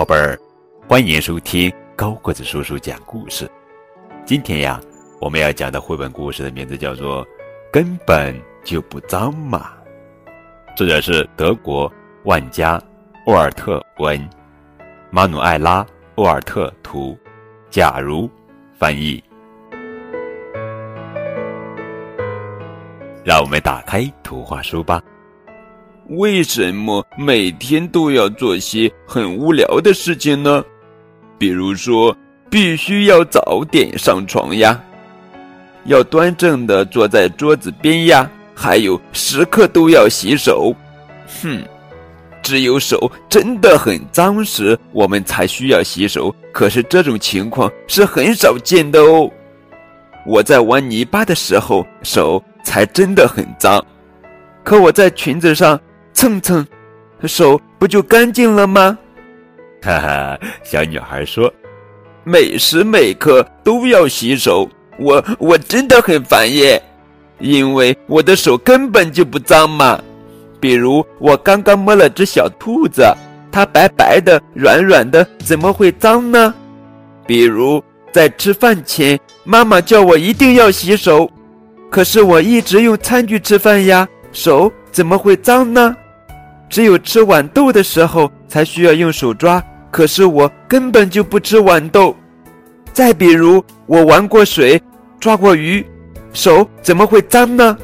宝贝儿，欢迎收听高个子叔叔讲故事。今天呀，我们要讲的绘本故事的名字叫做《根本就不脏嘛》，作者是德国万家沃尔特文，马努埃拉沃尔特图，假如翻译。让我们打开图画书吧。为什么每天都要做些很无聊的事情呢？比如说，必须要早点上床呀，要端正的坐在桌子边呀，还有时刻都要洗手。哼，只有手真的很脏时，我们才需要洗手。可是这种情况是很少见的哦。我在玩泥巴的时候，手才真的很脏。可我在裙子上。蹭蹭，手不就干净了吗？哈哈，小女孩说：“每时每刻都要洗手，我我真的很烦耶，因为我的手根本就不脏嘛。比如我刚刚摸了只小兔子，它白白的、软软的，怎么会脏呢？比如在吃饭前，妈妈叫我一定要洗手，可是我一直用餐具吃饭呀，手怎么会脏呢？”只有吃豌豆的时候才需要用手抓，可是我根本就不吃豌豆。再比如，我玩过水，抓过鱼，手怎么会脏呢？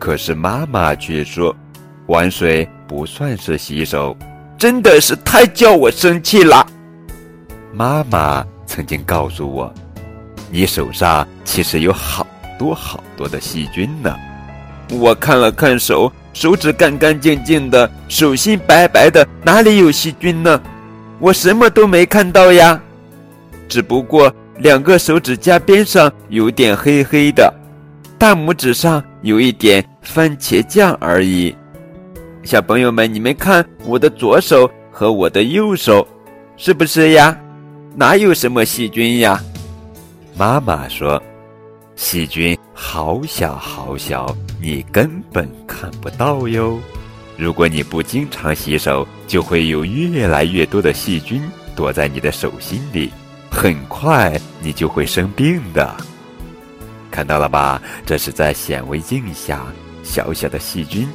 可是妈妈却说，玩水不算是洗手，真的是太叫我生气了。妈妈曾经告诉我，你手上其实有好多好多的细菌呢。我看了看手。手指干干净净的，手心白白的，哪里有细菌呢？我什么都没看到呀，只不过两个手指甲边上有点黑黑的，大拇指上有一点番茄酱而已。小朋友们，你们看我的左手和我的右手，是不是呀？哪有什么细菌呀？妈妈说。细菌好小好小，你根本看不到哟。如果你不经常洗手，就会有越来越多的细菌躲在你的手心里，很快你就会生病的。看到了吧？这是在显微镜下小小的细菌。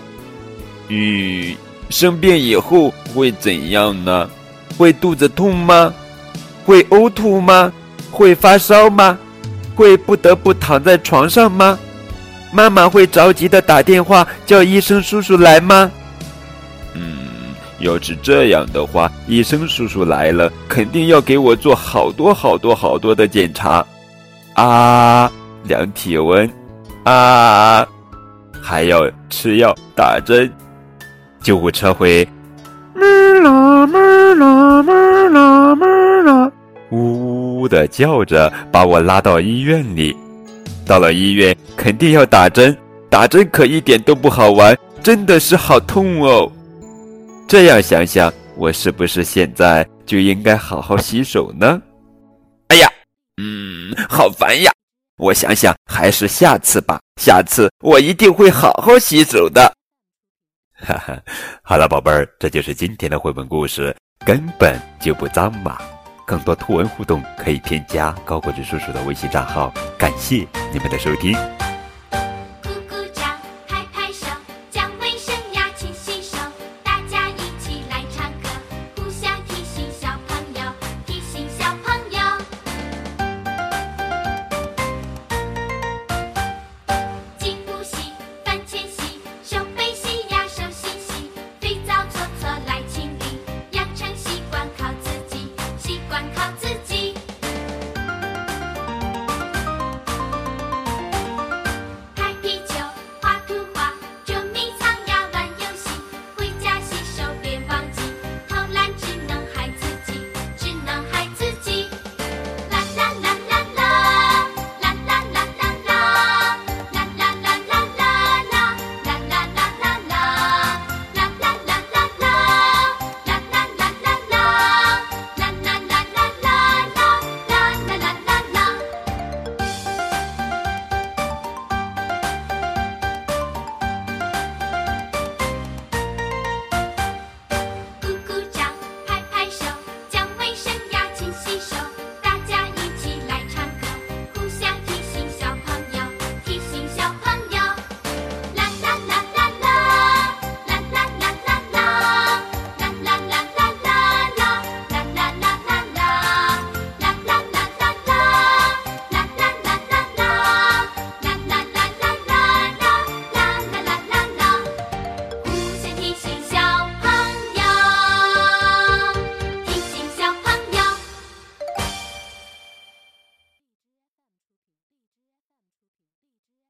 嗯，生病以后会怎样呢？会肚子痛吗？会呕吐吗？会发烧吗？会不得不躺在床上吗？妈妈会着急的打电话叫医生叔叔来吗？嗯，要是这样的话，医生叔叔来了，肯定要给我做好多好多好多的检查，啊，量体温，啊，还要吃药打针。救护车会，啦啦啦啦啦啦。呜呜的叫着，把我拉到医院里。到了医院，肯定要打针，打针可一点都不好玩，真的是好痛哦。这样想想，我是不是现在就应该好好洗手呢？哎呀，嗯，好烦呀！我想想，还是下次吧。下次我一定会好好洗手的。哈哈，好了，宝贝儿，这就是今天的绘本故事，根本就不脏嘛。更多图文互动，可以添加高国志叔叔的微信账号。感谢你们的收听。